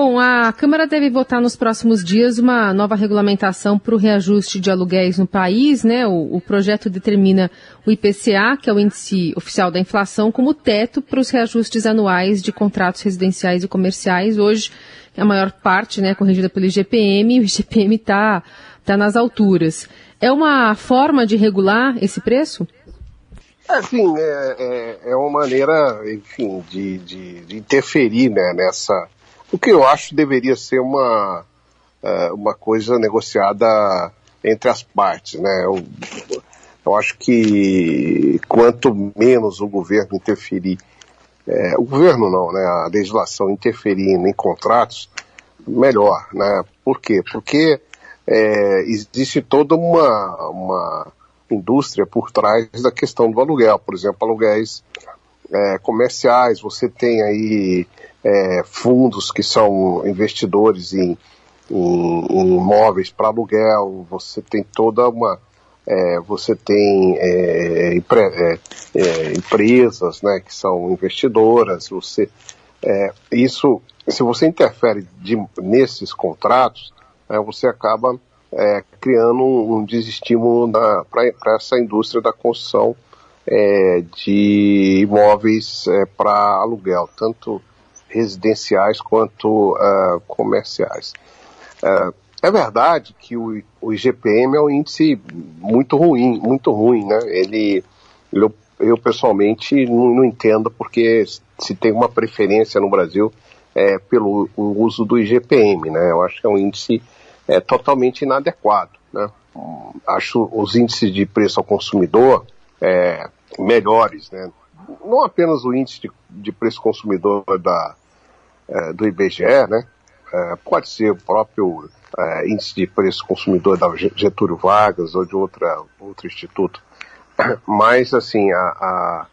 Bom, a Câmara deve votar nos próximos dias uma nova regulamentação para o reajuste de aluguéis no país, né? O, o, projeto determina o IPCA, que é o índice oficial da inflação, como teto para os reajustes anuais de contratos residenciais e comerciais. Hoje, a maior parte, né, corrigida pelo IGPM, e o IGPM está tá nas alturas. É uma forma de regular esse preço? É, sim, é, é, é uma maneira, enfim, de, de, de interferir né, nessa o que eu acho deveria ser uma, uh, uma coisa negociada entre as partes, né? Eu, eu acho que quanto menos o governo interferir, é, o governo não, né? A legislação interferir em contratos, melhor, né? Por quê? Porque é, existe toda uma, uma indústria por trás da questão do aluguel, por exemplo, aluguéis é, comerciais, você tem aí é, fundos que são investidores em, em, em imóveis para aluguel, você tem toda uma. É, você tem é, empre, é, é, empresas né, que são investidoras, você, isso, se você interfere de, nesses contratos, você acaba criando um, um desestímulo para essa indústria da construção de imóveis para aluguel, tanto residenciais quanto uh, comerciais. Uh, é verdade que o, o, IGPM é um índice muito ruim, muito ruim, né? Ele, eu, eu pessoalmente não, não, entendo porque se tem uma preferência no Brasil é, pelo uso do IGPM, né? Eu acho que é um índice é, totalmente inadequado, né? Acho os índices de preço ao consumidor é, melhores, né? não apenas o índice de, de preço consumidor da, é, do IBGE, né? É, pode ser o próprio é, índice de preço consumidor da Getúlio Vargas ou de outra, outro instituto. Mas, assim, a, a,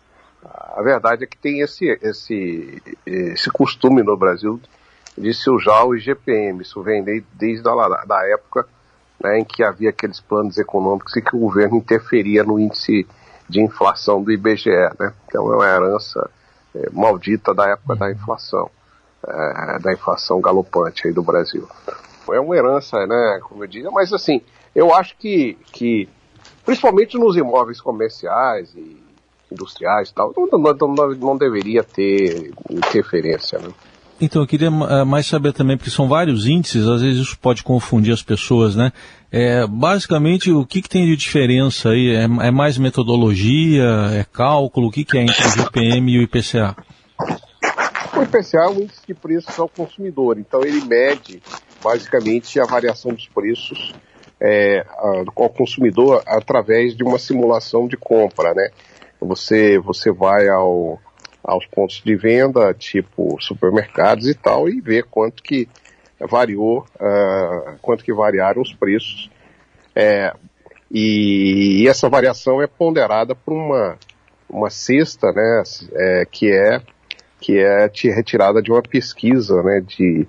a verdade é que tem esse, esse, esse costume no Brasil de se usar o IGPM. Isso vem desde a da época né, em que havia aqueles planos econômicos e que o governo interferia no índice de inflação do IBGE, né? Então é uma herança é, maldita da época da inflação, é, da inflação galopante aí do Brasil. É uma herança, né, como eu digo, mas assim, eu acho que, que principalmente nos imóveis comerciais e industriais e tal, não, não, não deveria ter interferência, né? Então, eu queria eh, mais saber também, porque são vários índices, às vezes isso pode confundir as pessoas, né? É, basicamente, o que, que tem de diferença aí? É, é, mais metodologia, é cálculo? O que, que é entre o GPM e o IPCA? O IPCA é o índice de preços ao consumidor, então ele mede basicamente a variação dos preços é, ao consumidor através de uma simulação de compra, né? Você, você vai ao, aos pontos de venda, tipo supermercados e tal, e ver quanto que variou, uh, quanto que variaram os preços. É, e, e, essa variação é ponderada por uma, uma cesta, né, é, que é que é retirada de uma pesquisa, né, de,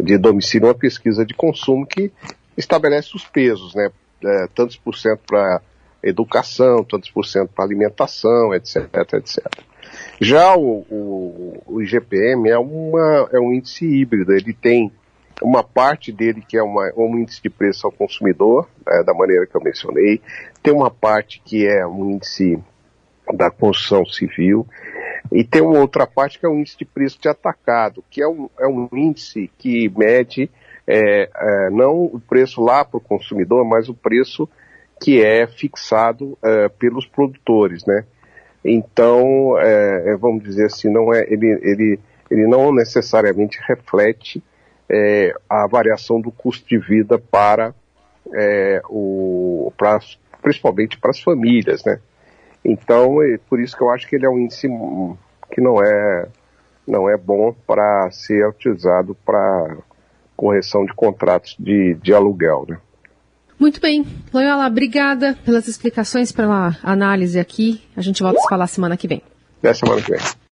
de domicílio, uma pesquisa de consumo que estabelece os pesos, né, é, tantos por cento para educação, tantos por cento para alimentação, etc, etc. Já o, o, o IGPM é, uma, é um índice híbrido, ele tem uma parte dele que é uma, um índice de preço ao consumidor, é, da maneira que eu mencionei, tem uma parte que é um índice da construção civil, e tem uma outra parte que é um índice de preço de atacado, que é um, é um índice que mede é, é, não o preço lá para o consumidor, mas o preço que é fixado é, pelos produtores, né? Então, é, é, vamos dizer assim, não é, ele, ele, ele não necessariamente reflete é, a variação do custo de vida para é, o, pra, principalmente para as famílias, né? Então, é por isso que eu acho que ele é um índice que não é, não é bom para ser utilizado para correção de contratos de, de aluguel, né? Muito bem. Loyola, obrigada pelas explicações, pela análise aqui. A gente volta a se falar semana que vem. Até semana que vem.